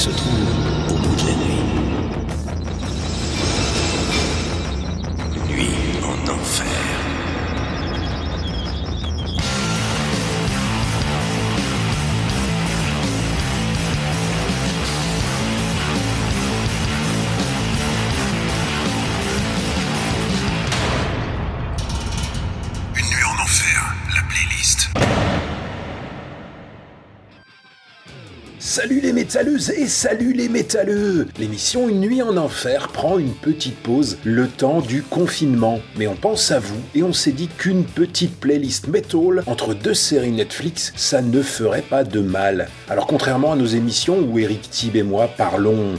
se trouve et salut les métalleux L'émission Une nuit en enfer prend une petite pause le temps du confinement. Mais on pense à vous et on s'est dit qu'une petite playlist metal entre deux séries Netflix, ça ne ferait pas de mal. Alors contrairement à nos émissions où Eric Thib et moi parlons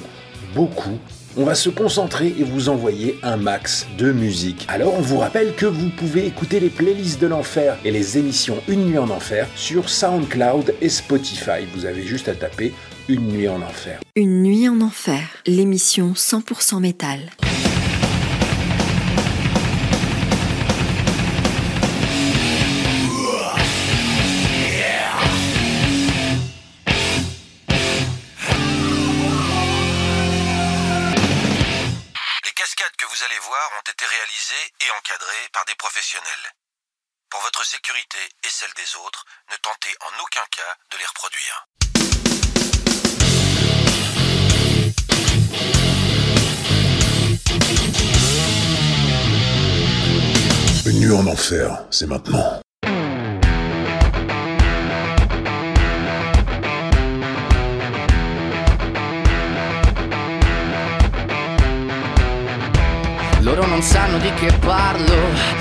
beaucoup, on va se concentrer et vous envoyer un max de musique. Alors on vous rappelle que vous pouvez écouter les playlists de l'enfer et les émissions Une nuit en enfer sur SoundCloud et Spotify. Vous avez juste à taper Une nuit en enfer. Une nuit en enfer, l'émission 100% métal. Les cascades que vous allez voir ont été réalisées et encadrées par des professionnels. Pour votre sécurité et celle des autres, ne tentez en aucun cas de les reproduire. Nuit en enfer, c'est maintenant. Loro non sanno di che parlo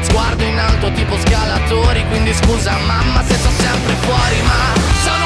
Sguardo in alto tipo scalatori Quindi scusa mamma se sto sempre fuori Ma sono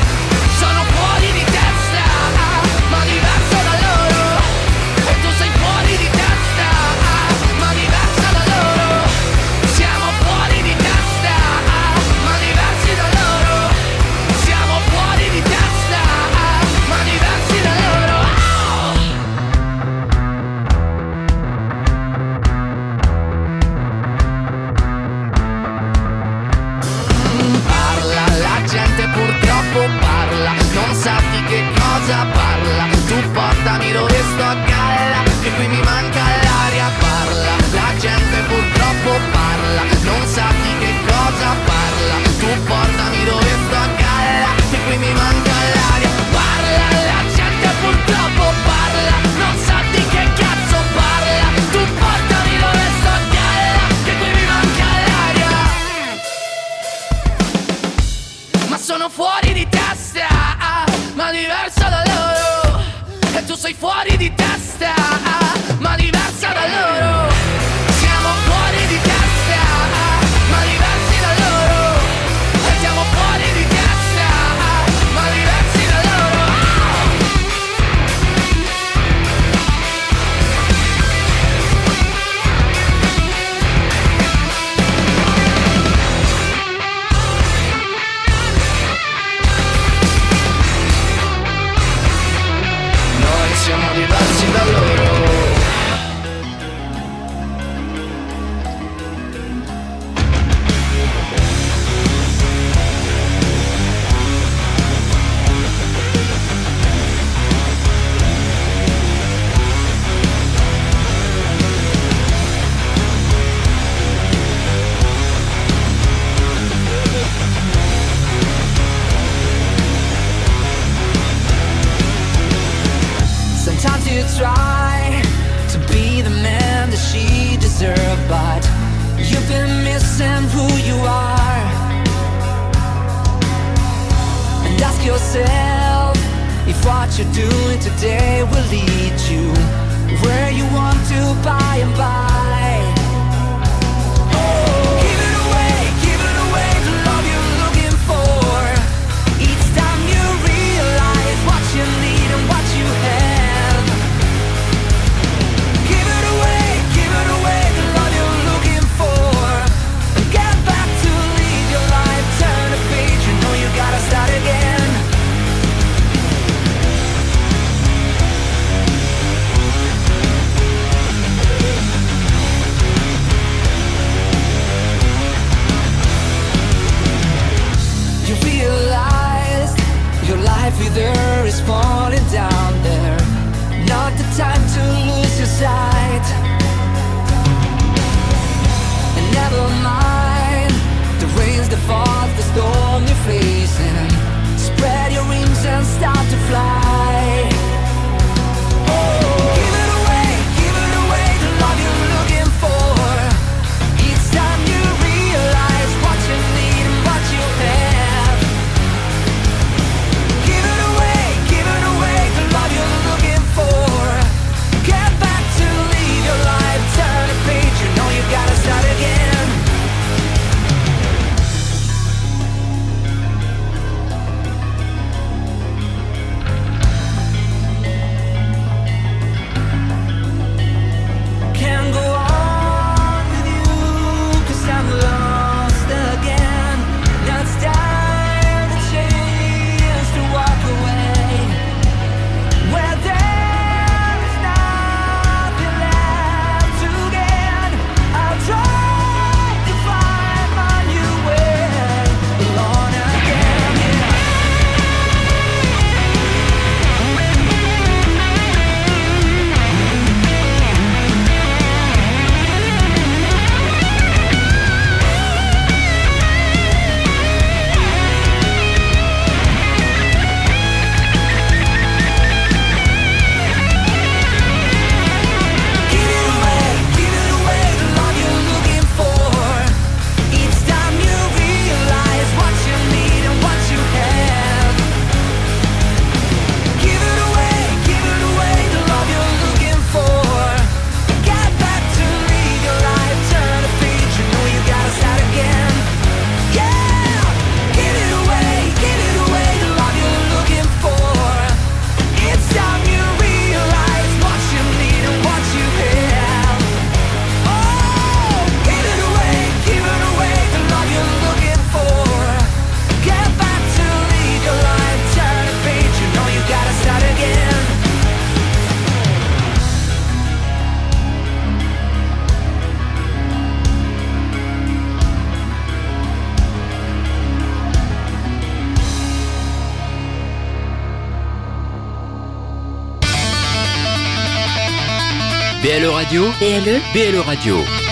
Radio, BLE, BLE Radio.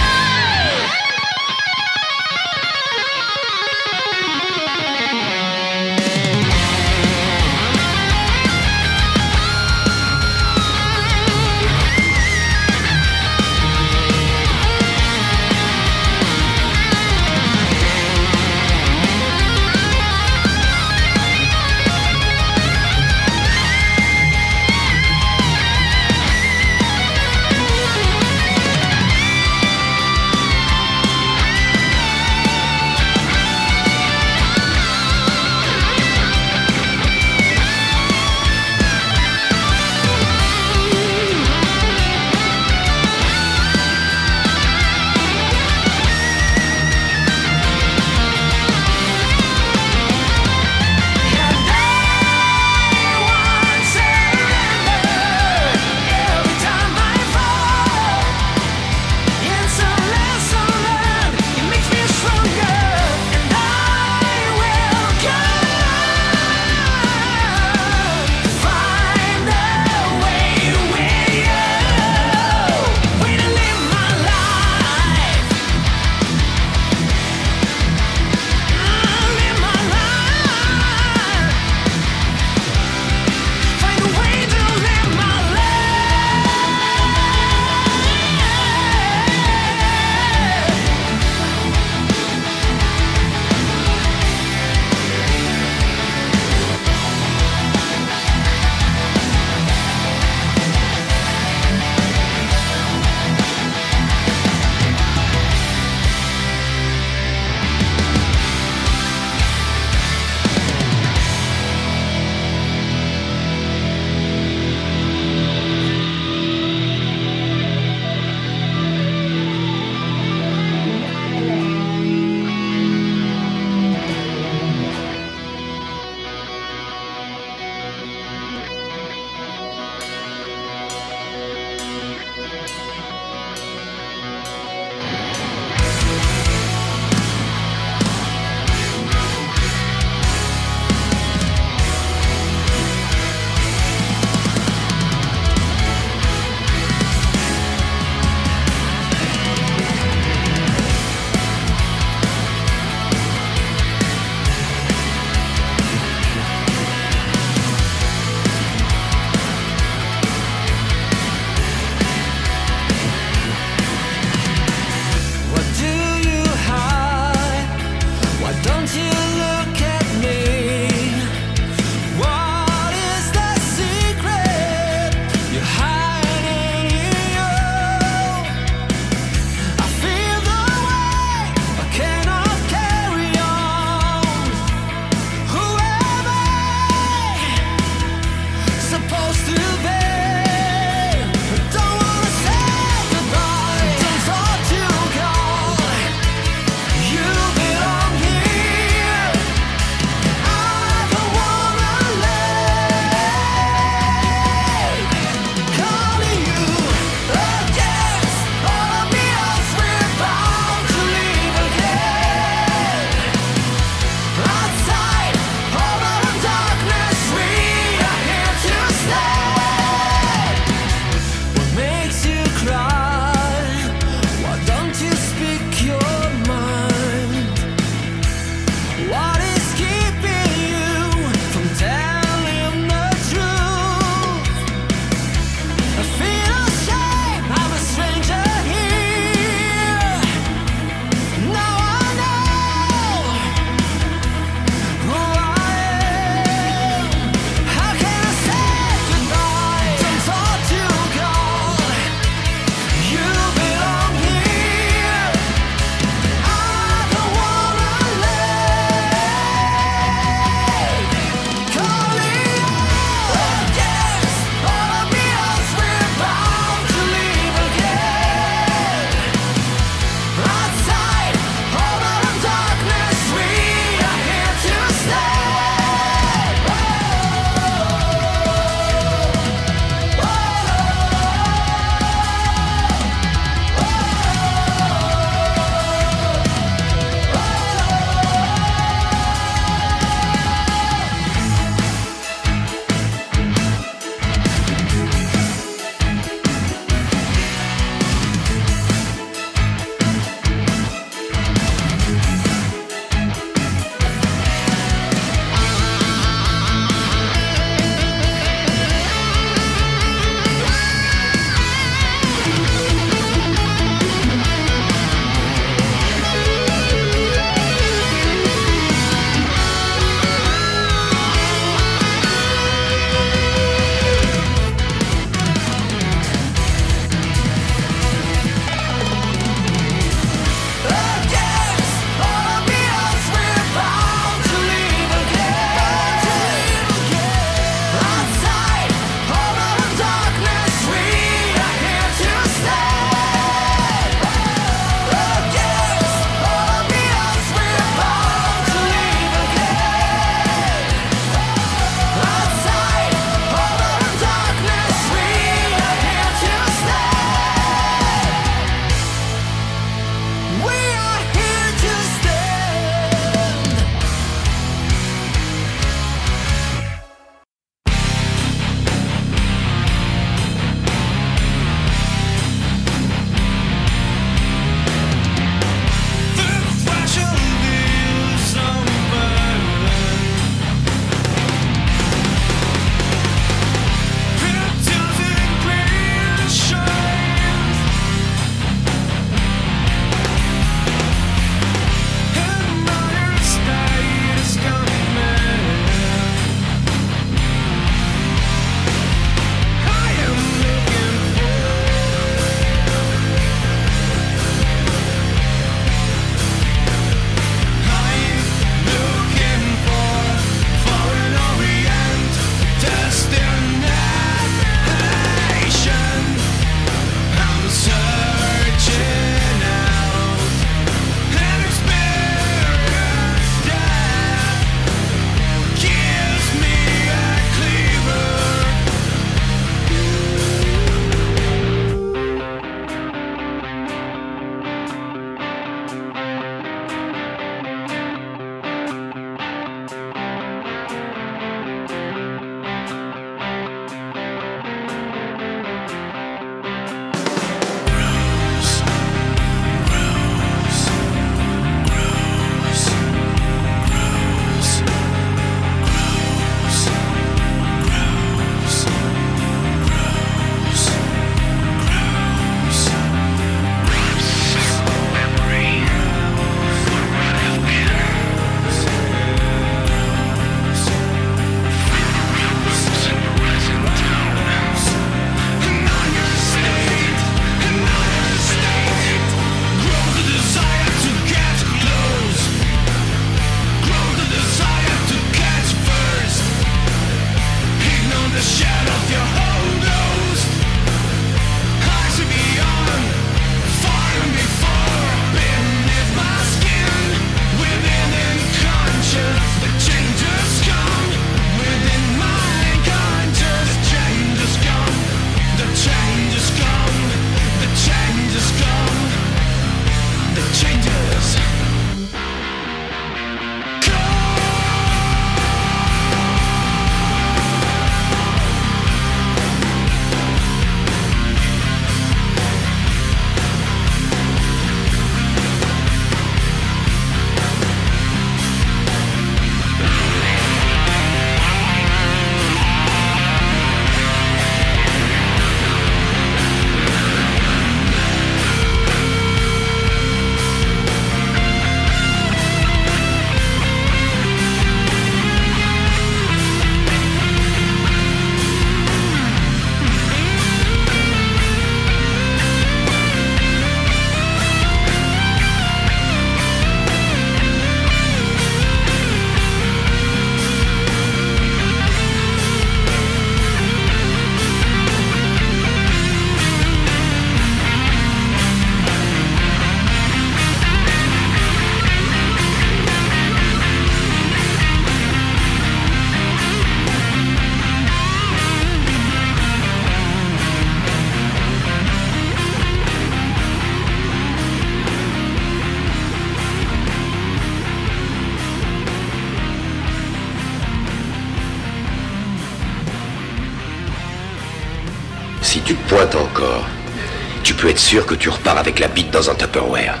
Sûr que tu repars avec la bite dans un Tupperware?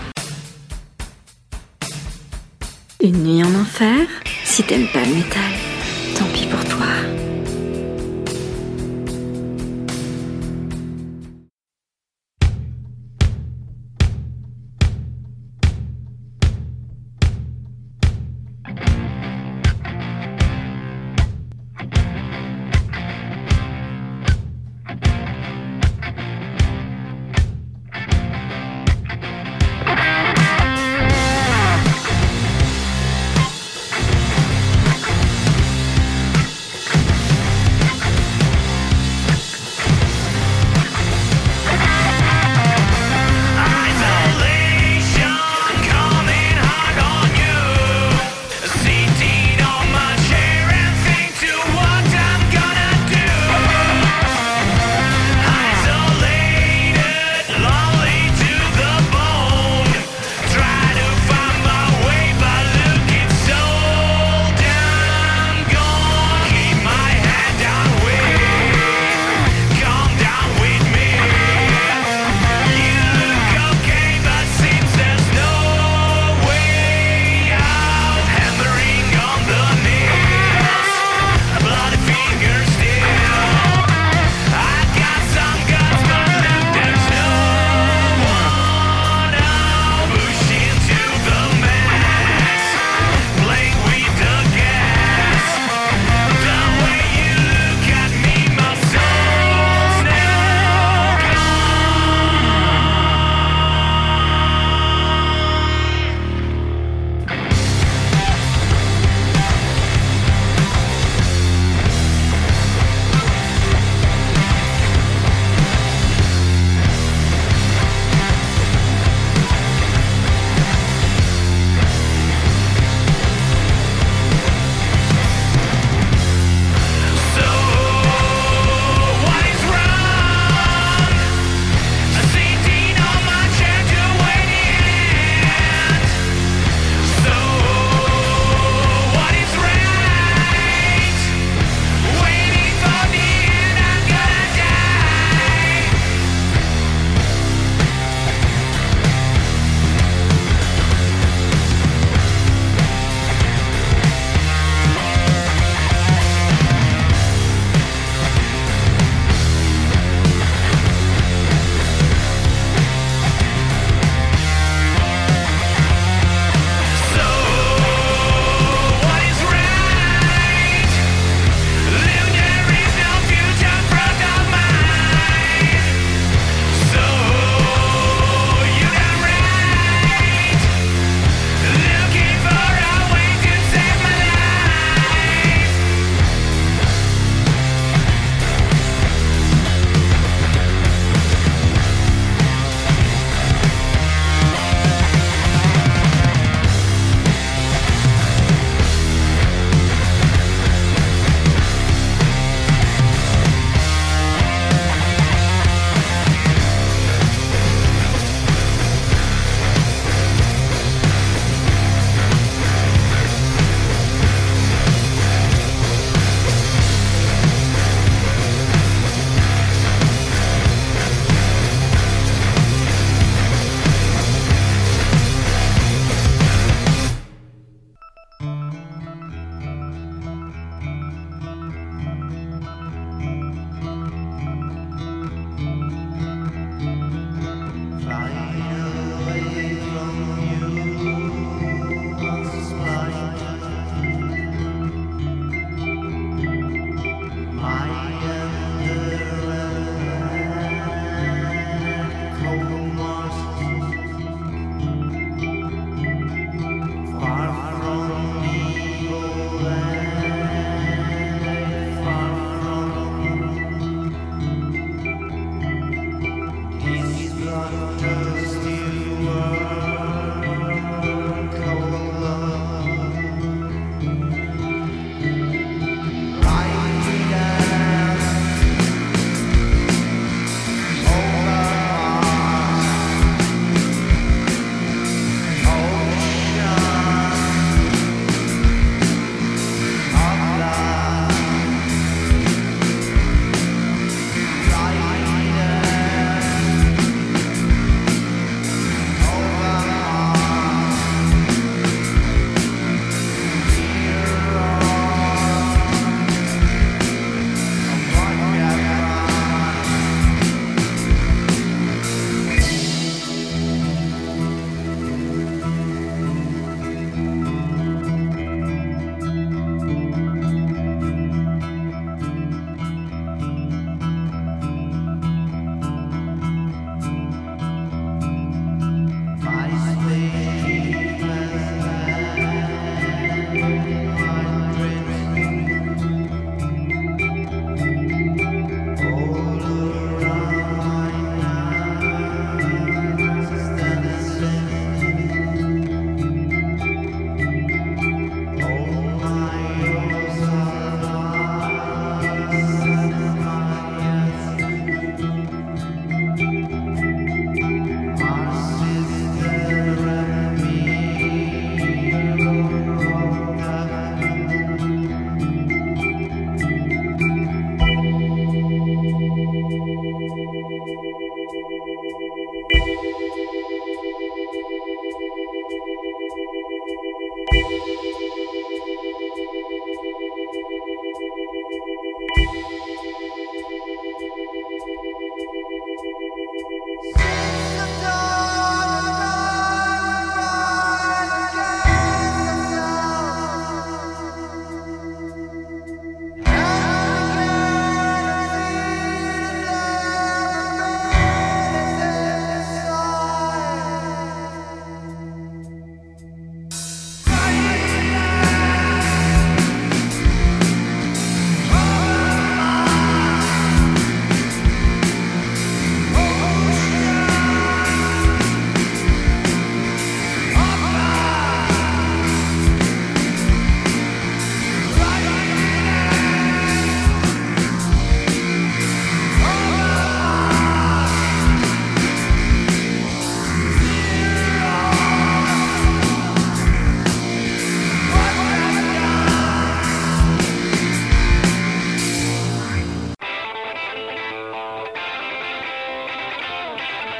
Une nuit en enfer? Si t'aimes pas le métal, tant pis pour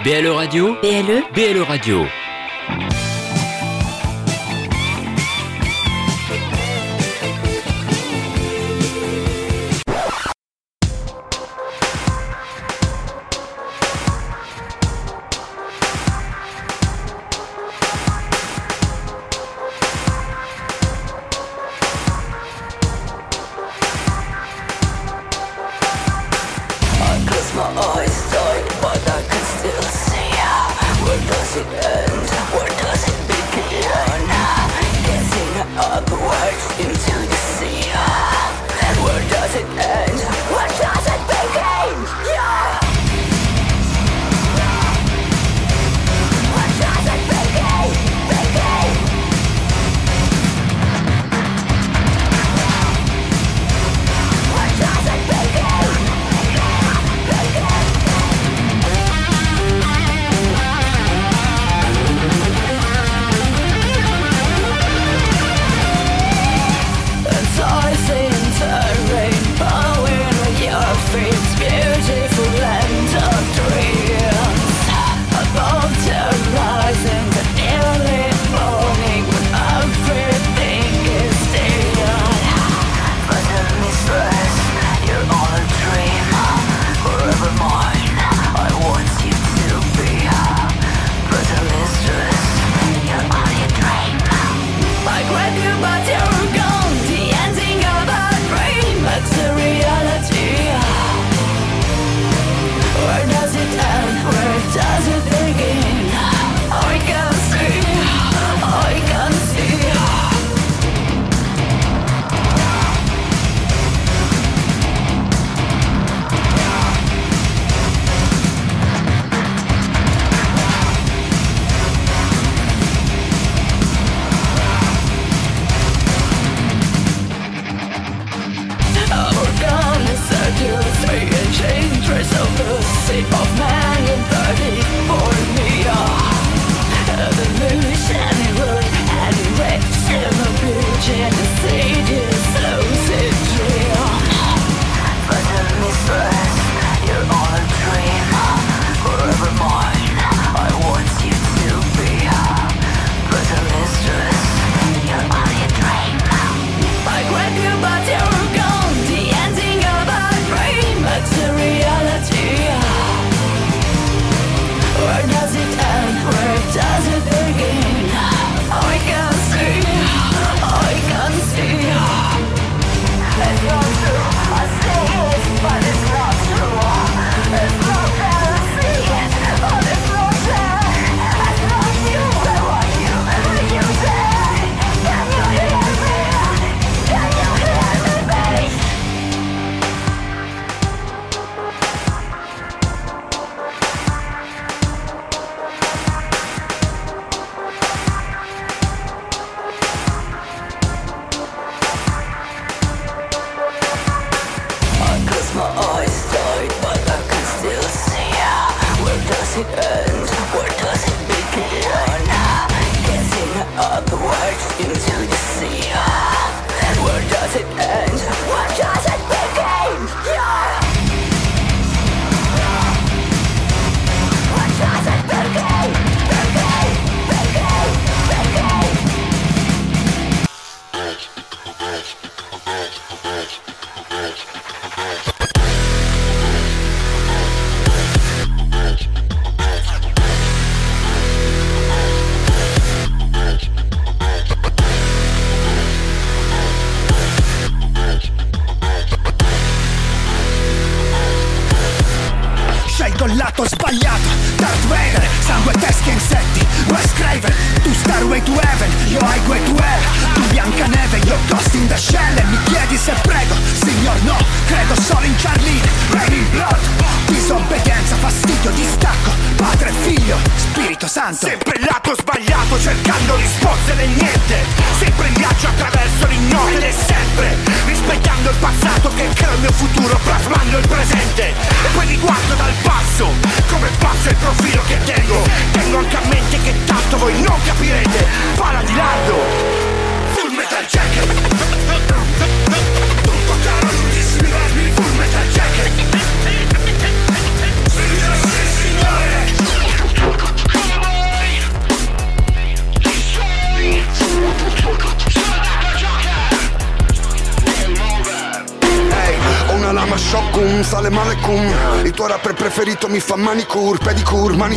BLE Radio BLE BLE Radio.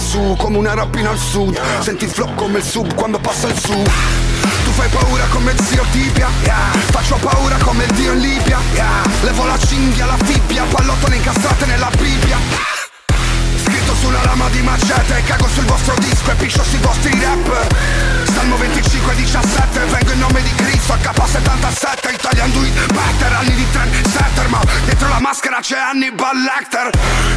su Come una rapina al sud. Senti il flow come il sub quando passa il sud. Lecter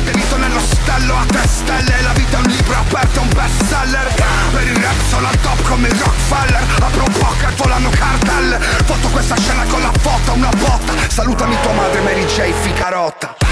Tenito nell'ostello a tre stelle La vita è un libro aperto, un best seller Per il rap sono al top come il Rockefeller. Apro un pocket, volano cartelle Foto questa scena con la foto, una botta. Salutami tua madre Mary J. Ficarotta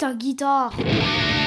ta guitare.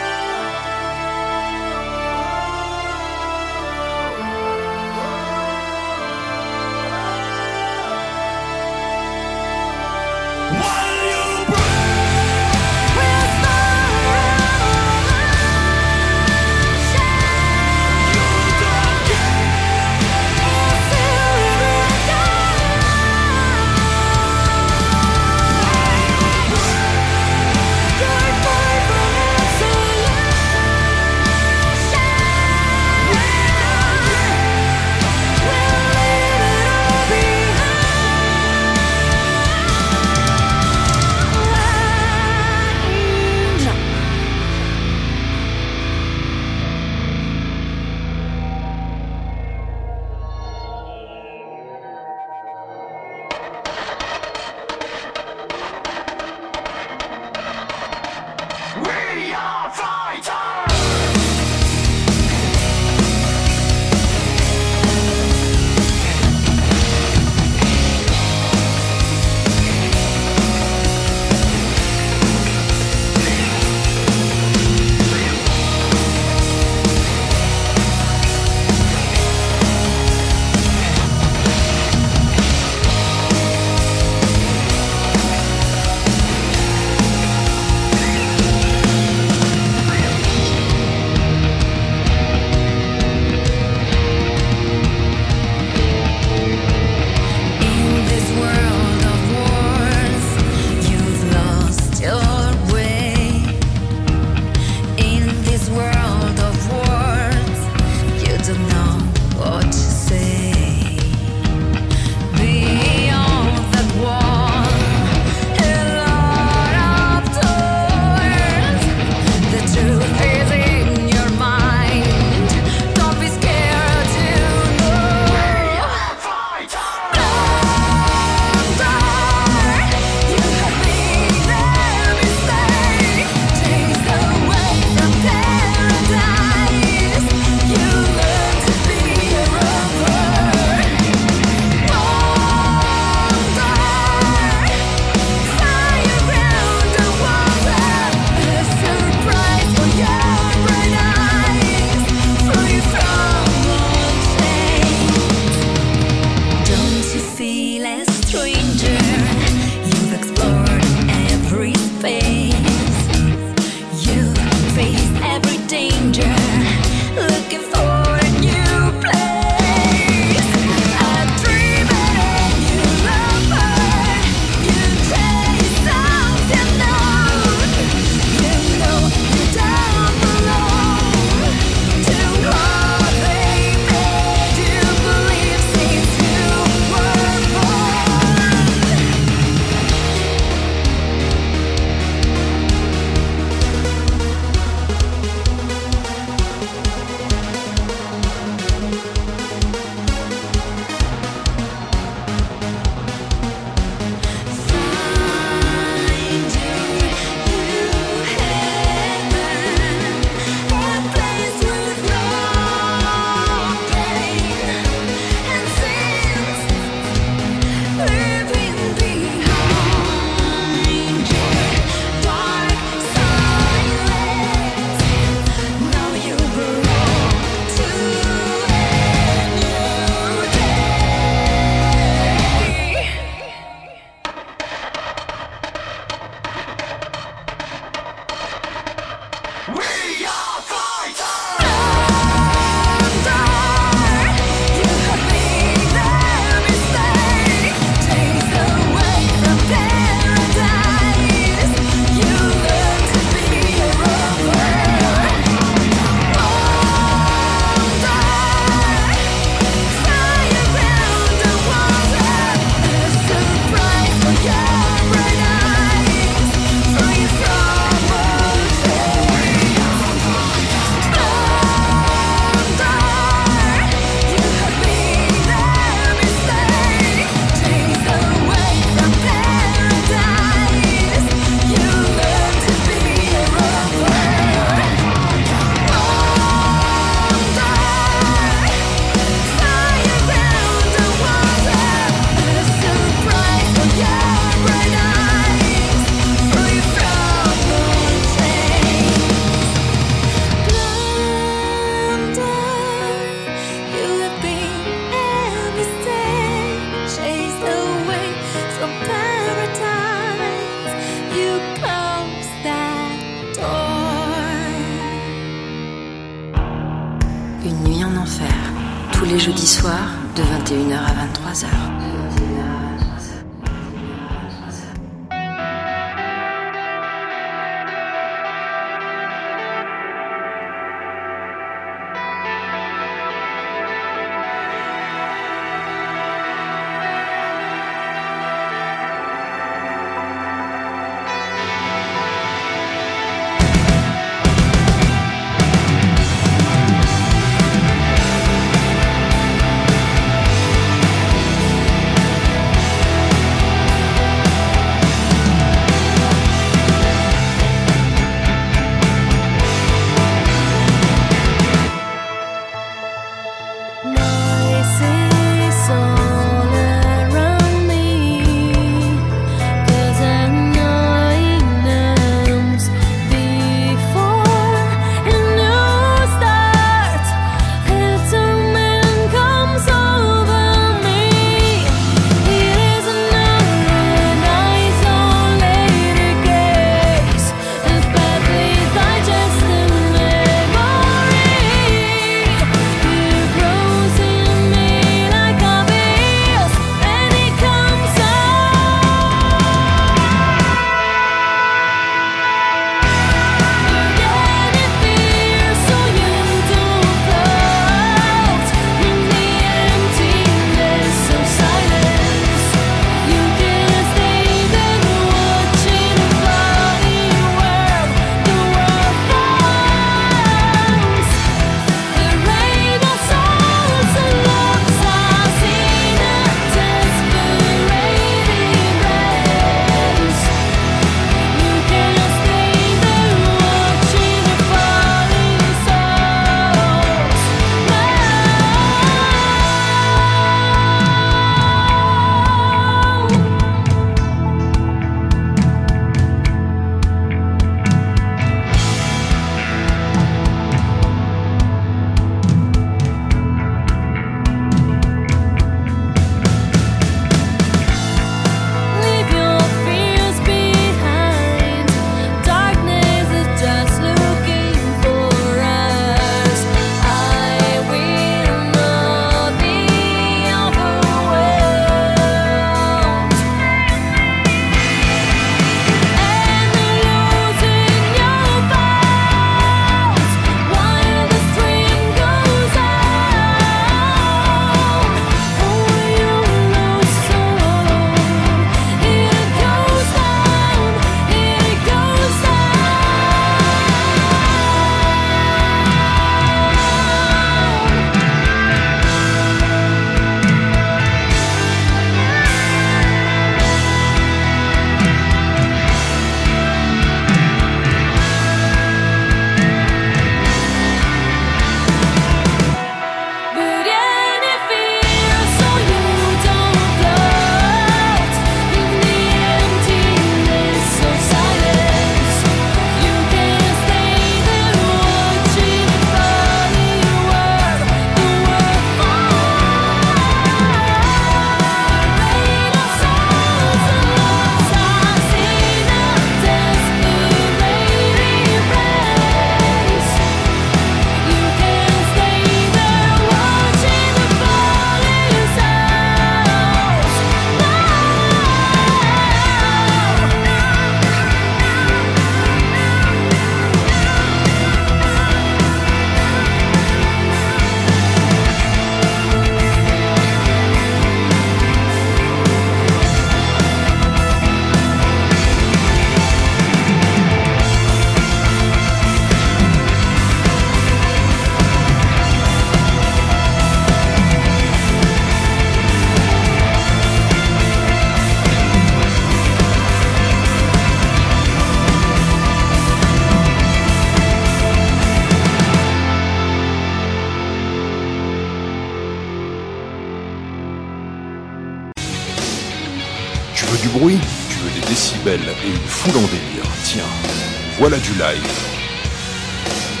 Bye.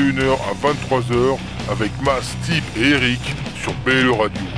21h à 23h avec Mas, Steve et Eric sur BLE Radio.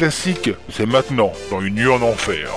Classique c'est maintenant, dans une nuit en enfer.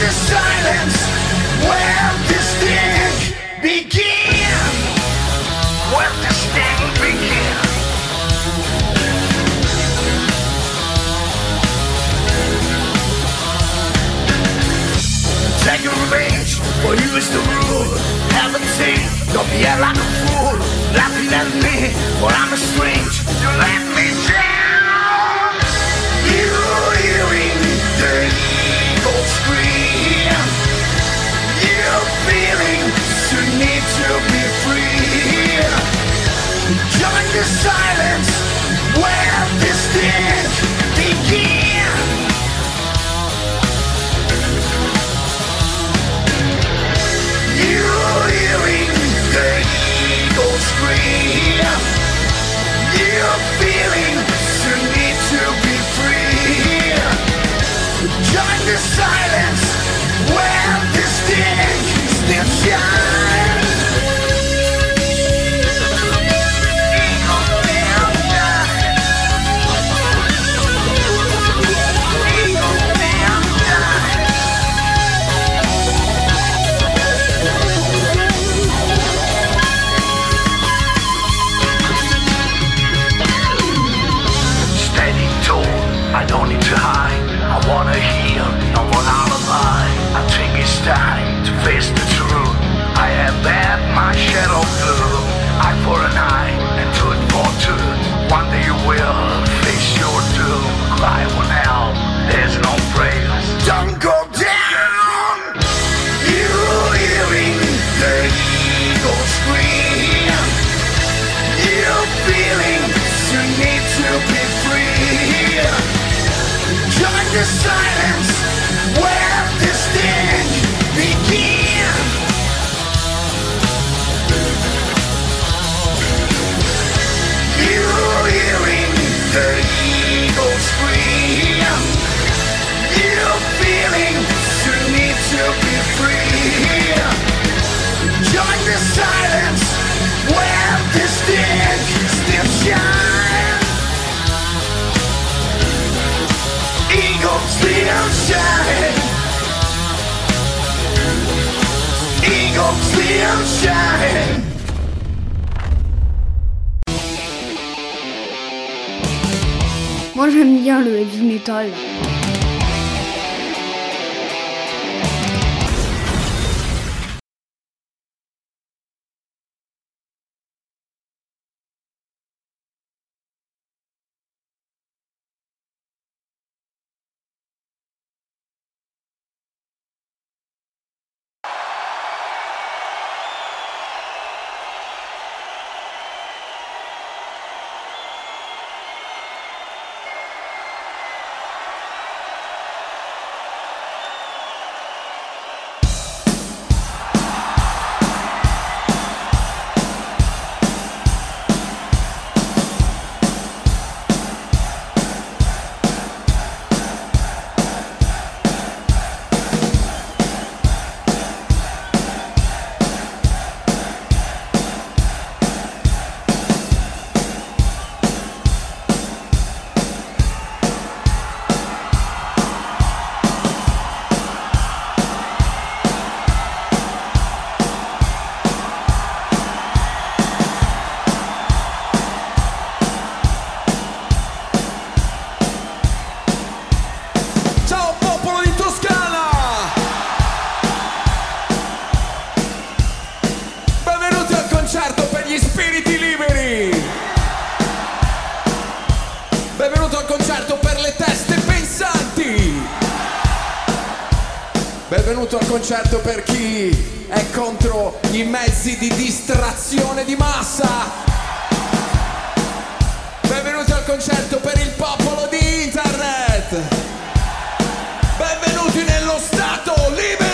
the silence where the begin. Where this sting begin. Take your revenge, for you is the. Haven't don't be like a fool. Laughing at me, for I'm a strange. You let me change. the silence where this did begin. You hearing the. You feeling need to be free. Join the silence where. face the truth. I have had my shadow blue. Eye for an eye and tooth for tooth. One day you will face your doom. Cry for hell, there's no praise. Don't go down! You hearing the eagle scream. You feeling you need to be free. Join the silence. Moi j'aime bien le heavy metal. benvenuto al concerto per chi è contro i mezzi di distrazione di massa. Benvenuti al concerto per il popolo di internet. Benvenuti nello Stato libero.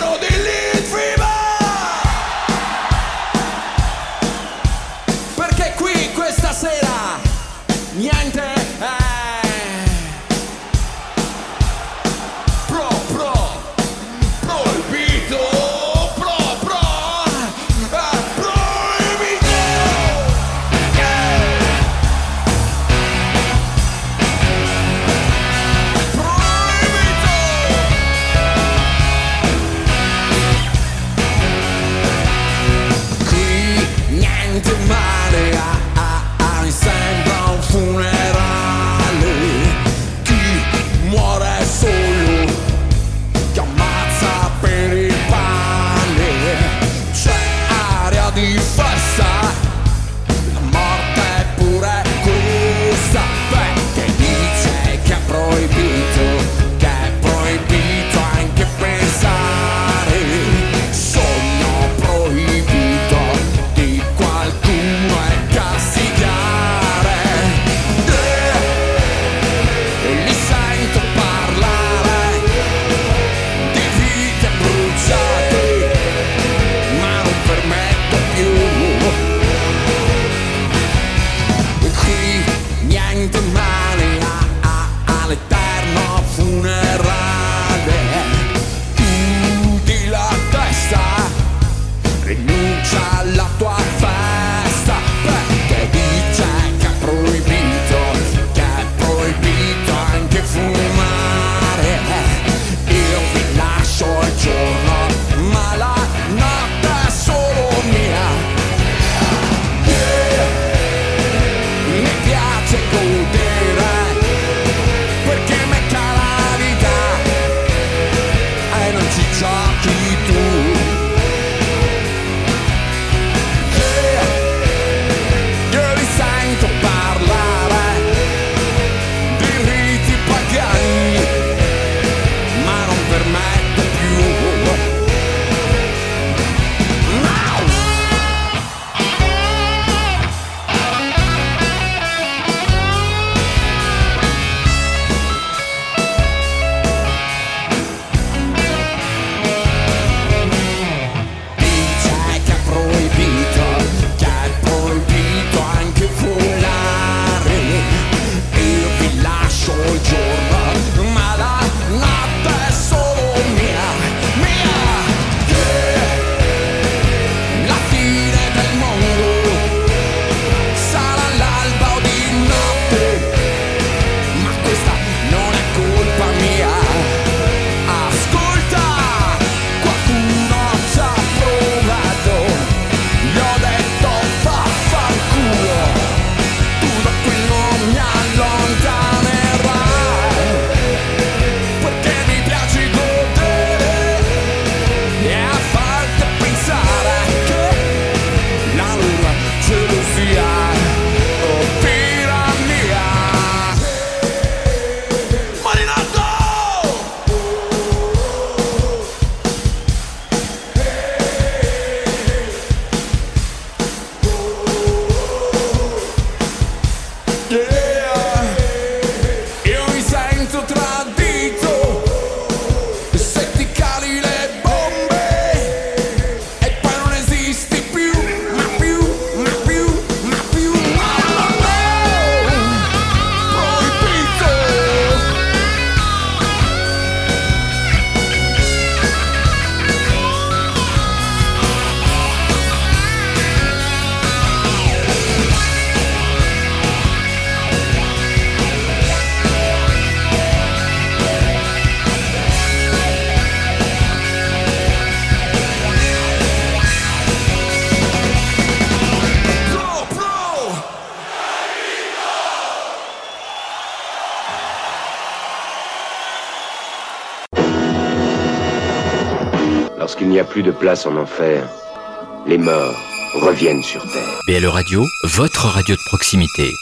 Plus de place en enfer, les morts reviennent sur Terre. BLE Radio, votre radio de proximité.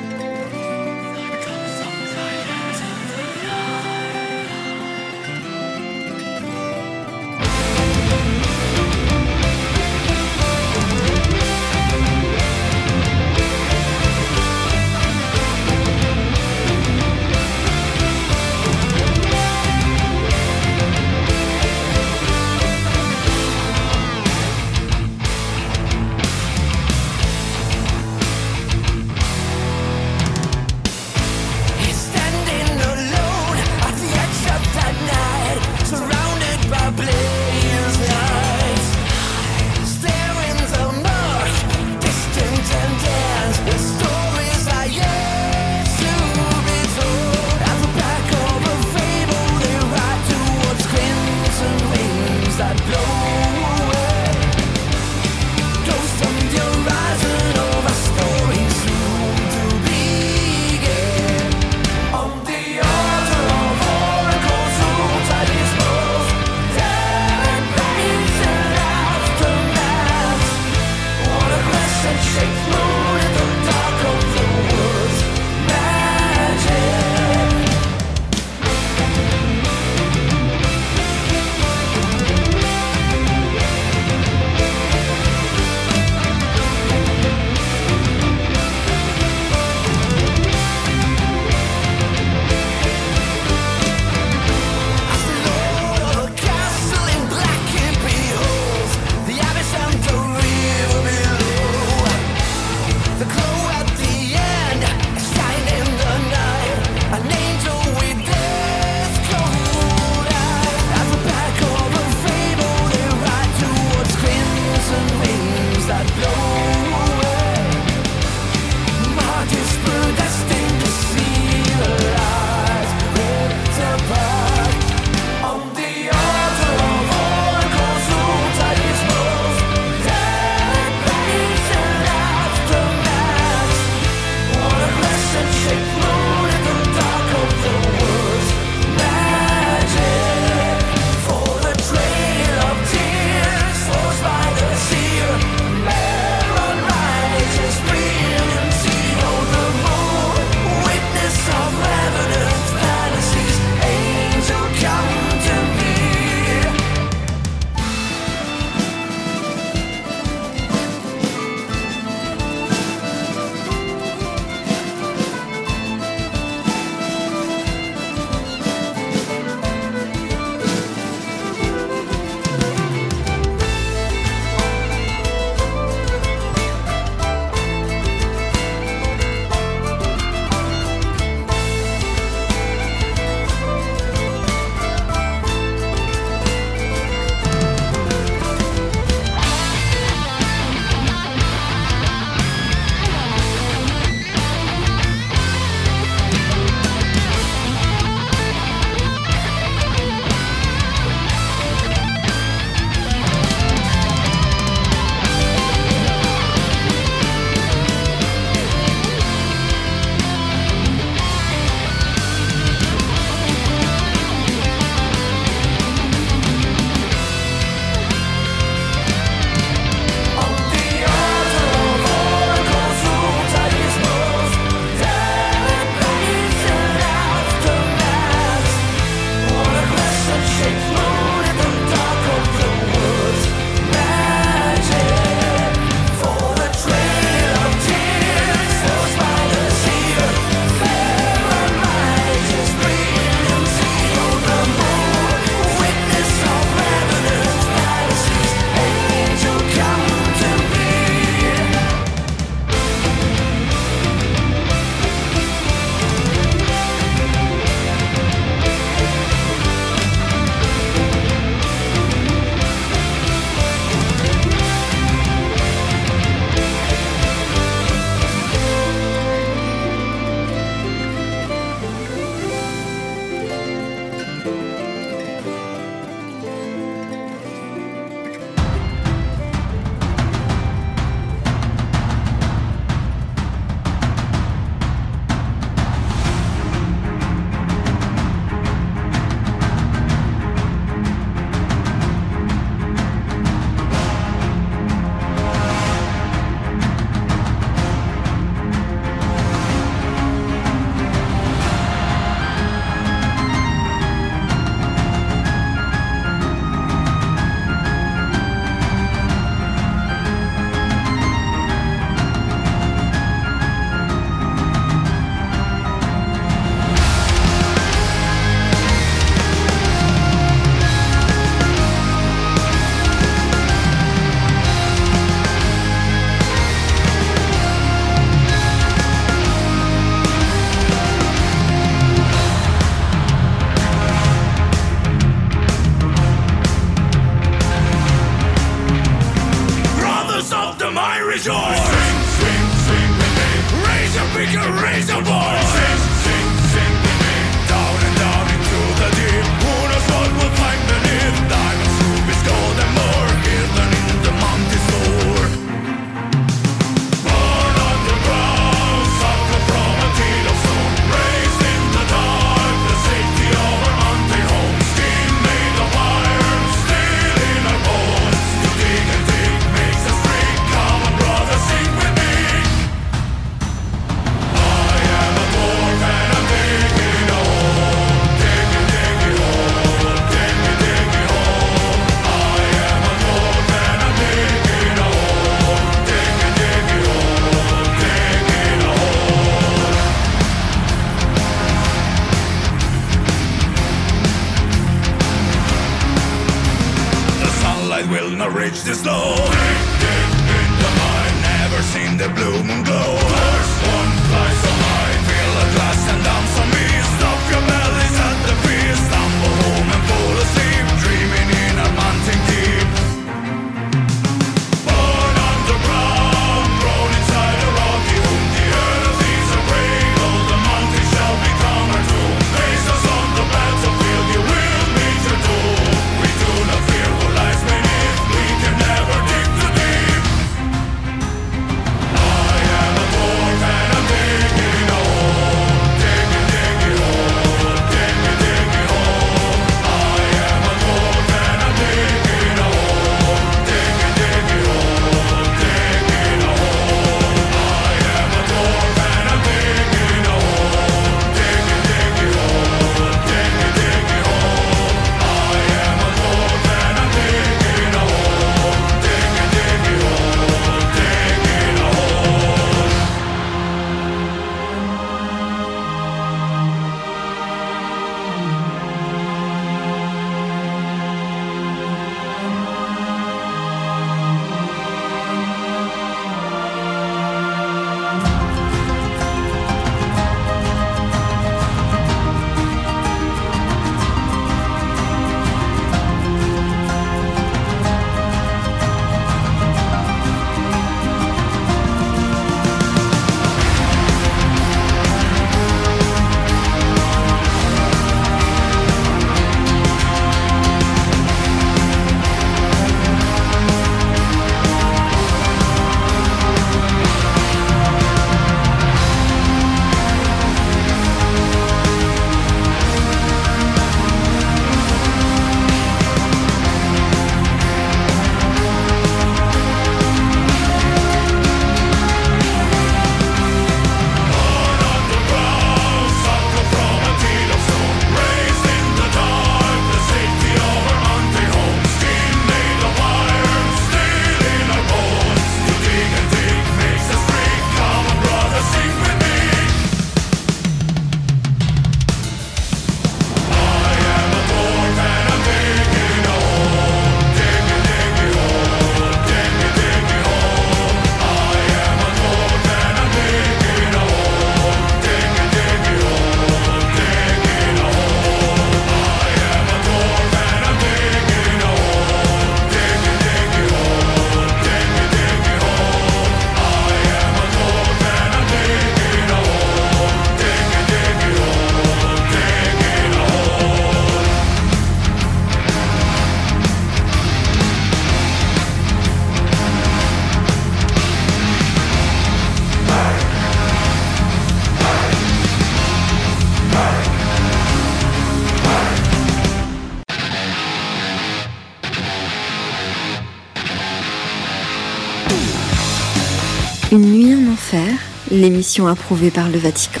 L'émission approuvée par le Vatican.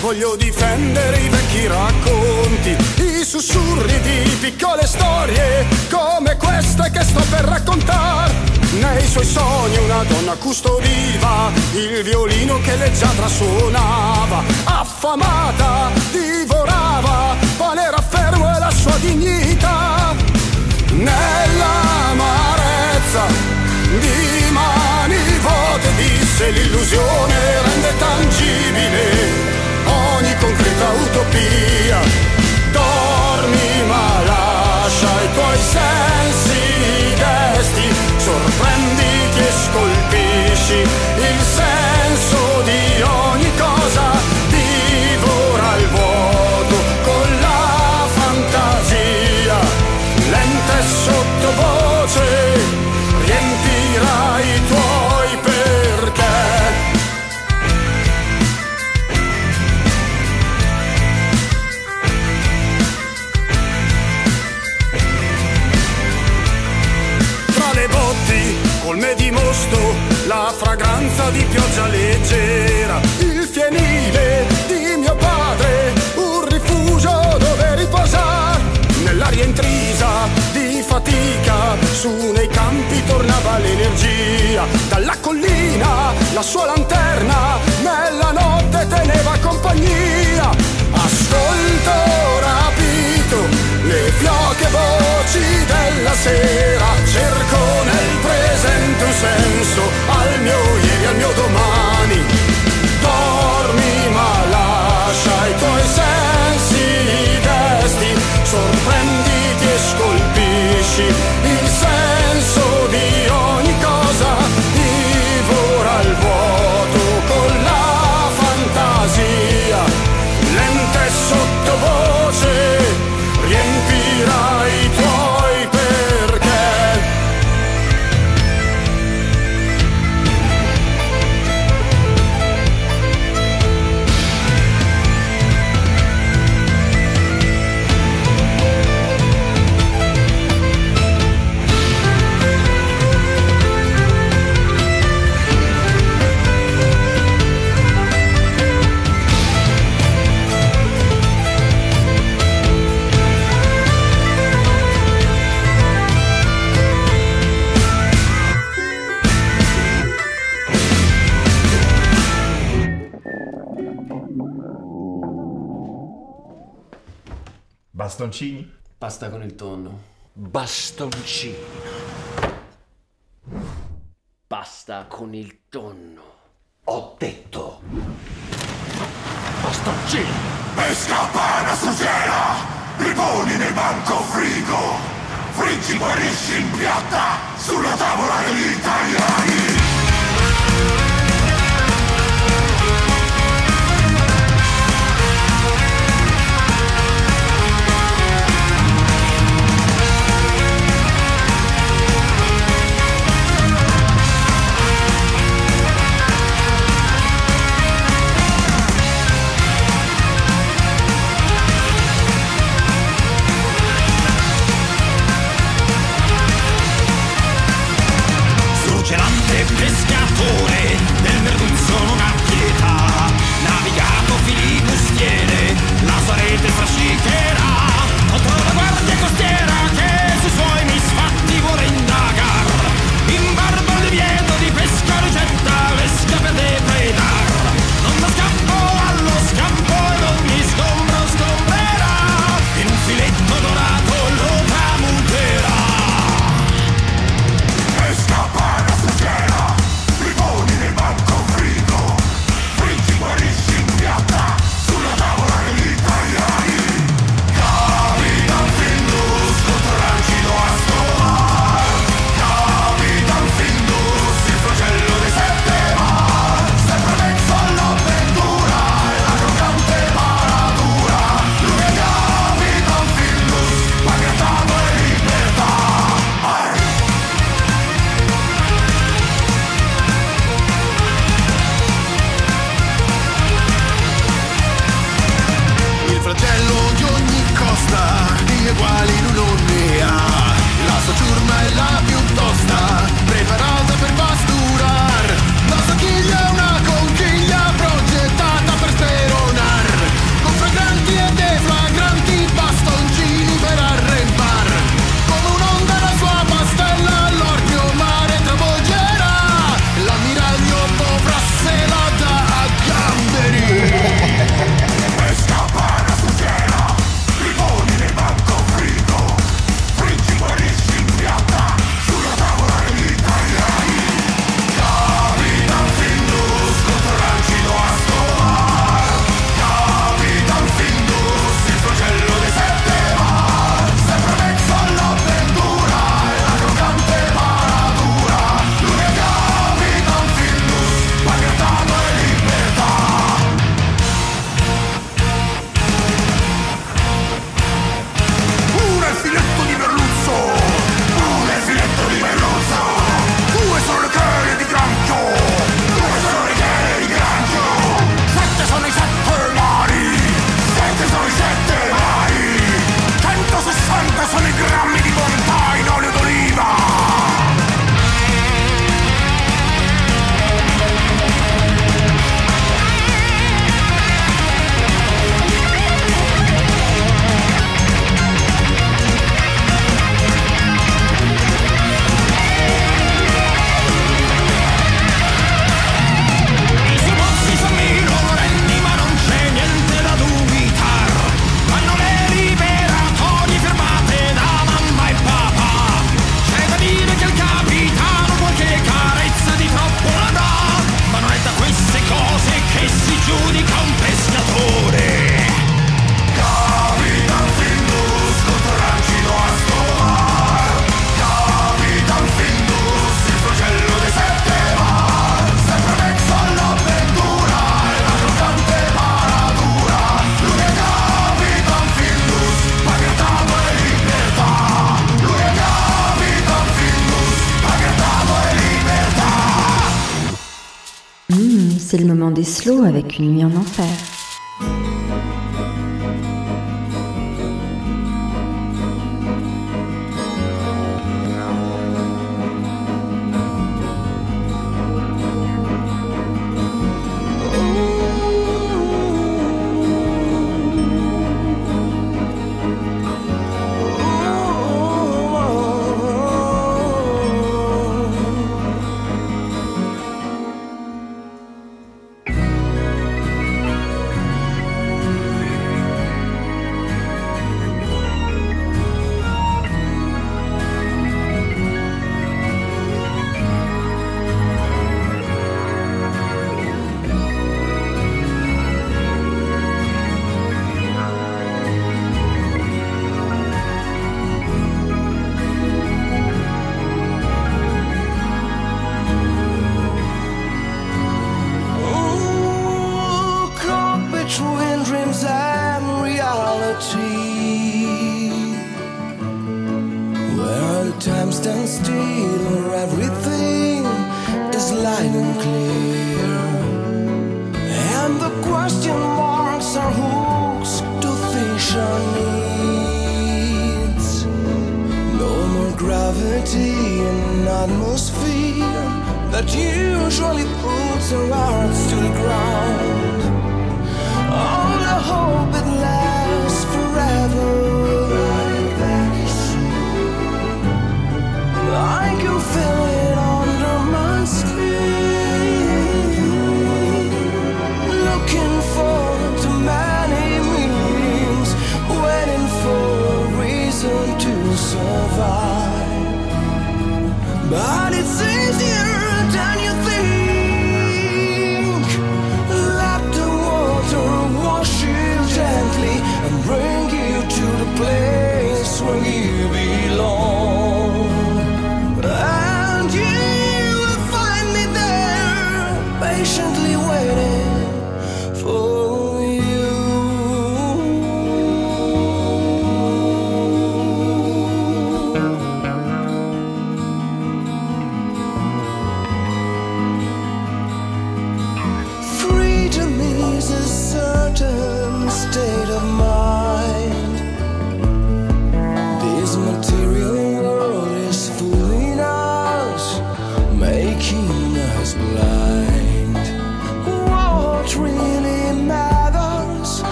Voglio difendere i vecchi racconti, i sussurri di piccole storie come queste che sto per raccontare. Nei suoi sogni una donna custodiva il violino che leggiadra suonava, affamata, divorava, pane raffermo e la sua dignità. Nell'amarezza di mani vuote disse l'illusione rende tangibile ogni concreta utopia. Dormi ma lascia i tuoi sensi desti, sorprenditi e scolpisci il senso di ogni fragranza di pioggia leggera, il fienile di mio padre, un rifugio dove riposare, nell'aria intrisa di fatica, su nei campi tornava l'energia, dalla collina la sua lanterna, nella notte teneva compagnia, ascolto rapito le fioche voci della sera cerco nel presente un senso al mio ieri, al mio domani. Dormi ma lascia i tuoi sensi desti sorprenditi e scolpisci Bastoncini? Pasta con il tonno. Bastoncini. Pasta con il tonno. Ho detto. Bastoncini! Pesca pana suggera! Riponi nel banco frigo! Friggi guarisci in piatta! Sulla tavola degli italiani! This guy Slow avec une nuit en enfer.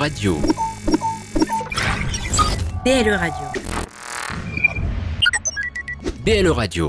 Radio. BLE Radio. BLE Radio.